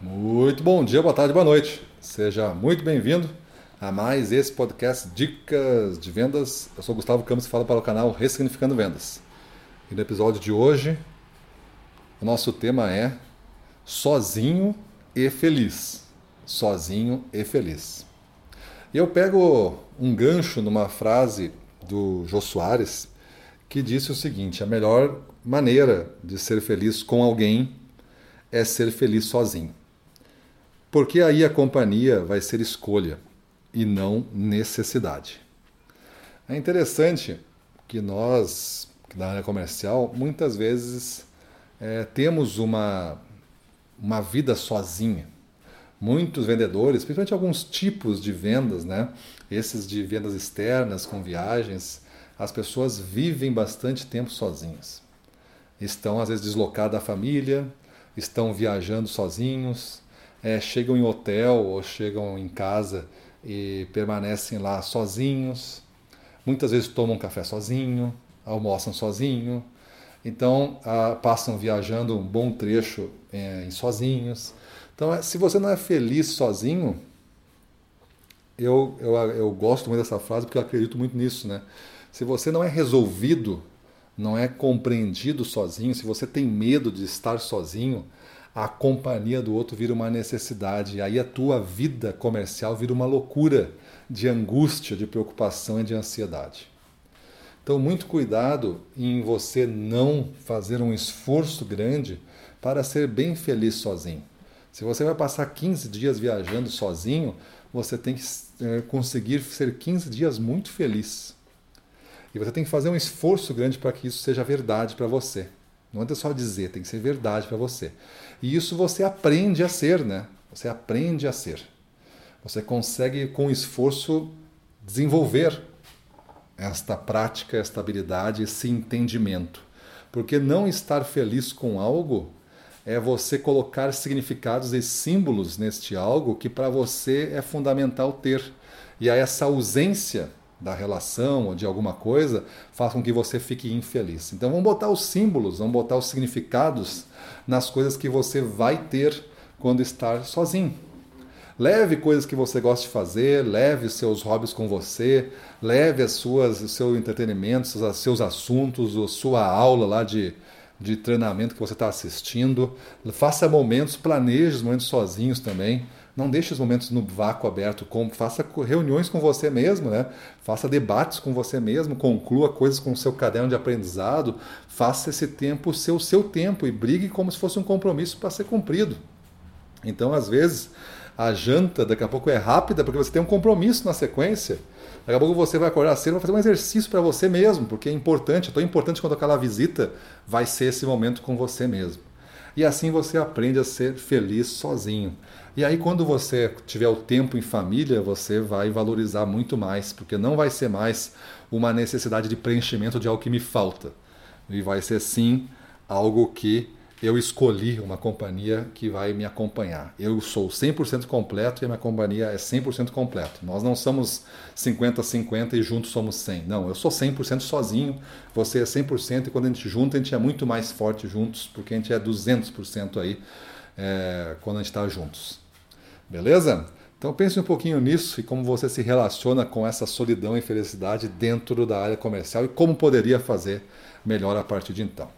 Muito bom dia, boa tarde, boa noite. Seja muito bem-vindo a mais esse podcast Dicas de Vendas. Eu sou Gustavo Campos e falo para o canal Ressignificando Vendas. E no episódio de hoje, o nosso tema é Sozinho e Feliz. Sozinho e Feliz. E eu pego um gancho numa frase do Jô Soares que disse o seguinte: a melhor maneira de ser feliz com alguém é ser feliz sozinho. Porque aí a companhia vai ser escolha e não necessidade. É interessante que nós, da área comercial, muitas vezes é, temos uma, uma vida sozinha. Muitos vendedores, principalmente alguns tipos de vendas, né? esses de vendas externas com viagens, as pessoas vivem bastante tempo sozinhas. Estão, às vezes, deslocadas da família, estão viajando sozinhos, é, chegam em hotel ou chegam em casa e permanecem lá sozinhos. Muitas vezes tomam café sozinho, almoçam sozinho. Então, ah, passam viajando um bom trecho é, sozinhos. Então, é, se você não é feliz sozinho, eu, eu, eu gosto muito dessa frase porque eu acredito muito nisso, né? Se você não é resolvido, não é compreendido sozinho, se você tem medo de estar sozinho, a companhia do outro vira uma necessidade. Aí a tua vida comercial vira uma loucura de angústia, de preocupação e de ansiedade. Então, muito cuidado em você não fazer um esforço grande para ser bem feliz sozinho. Se você vai passar 15 dias viajando sozinho, você tem que é, conseguir ser 15 dias muito feliz. E você tem que fazer um esforço grande para que isso seja verdade para você. Não é só dizer, tem que ser verdade para você. E isso você aprende a ser, né? Você aprende a ser. Você consegue, com esforço, desenvolver esta prática, esta habilidade, esse entendimento. Porque não estar feliz com algo é você colocar significados e símbolos neste algo que para você é fundamental ter. E aí essa ausência da relação ou de alguma coisa faz com que você fique infeliz. Então vamos botar os símbolos, vamos botar os significados nas coisas que você vai ter quando estar sozinho. Leve coisas que você gosta de fazer, leve seus hobbies com você, leve as suas, seu entretenimento, os seus assuntos, a sua aula lá de, de treinamento que você está assistindo. Faça momentos, planeje os momentos sozinhos também. Não deixe os momentos no vácuo aberto, com, faça reuniões com você mesmo, né? faça debates com você mesmo, conclua coisas com o seu caderno de aprendizado, faça esse tempo ser o seu tempo e brigue como se fosse um compromisso para ser cumprido. Então, às vezes, a janta daqui a pouco é rápida porque você tem um compromisso na sequência. Daqui a pouco você vai acordar cedo, vai fazer um exercício para você mesmo, porque é importante, é tão importante quando aquela visita vai ser esse momento com você mesmo. E assim você aprende a ser feliz sozinho. E aí, quando você tiver o tempo em família, você vai valorizar muito mais, porque não vai ser mais uma necessidade de preenchimento de algo que me falta. E vai ser sim algo que eu escolhi uma companhia que vai me acompanhar. Eu sou 100% completo e a minha companhia é 100% completo. Nós não somos 50-50 e juntos somos 100. Não, eu sou 100% sozinho, você é 100% e quando a gente junta, a gente é muito mais forte juntos, porque a gente é 200% aí é, quando a gente está juntos. Beleza? Então pense um pouquinho nisso e como você se relaciona com essa solidão e felicidade dentro da área comercial e como poderia fazer melhor a partir de então.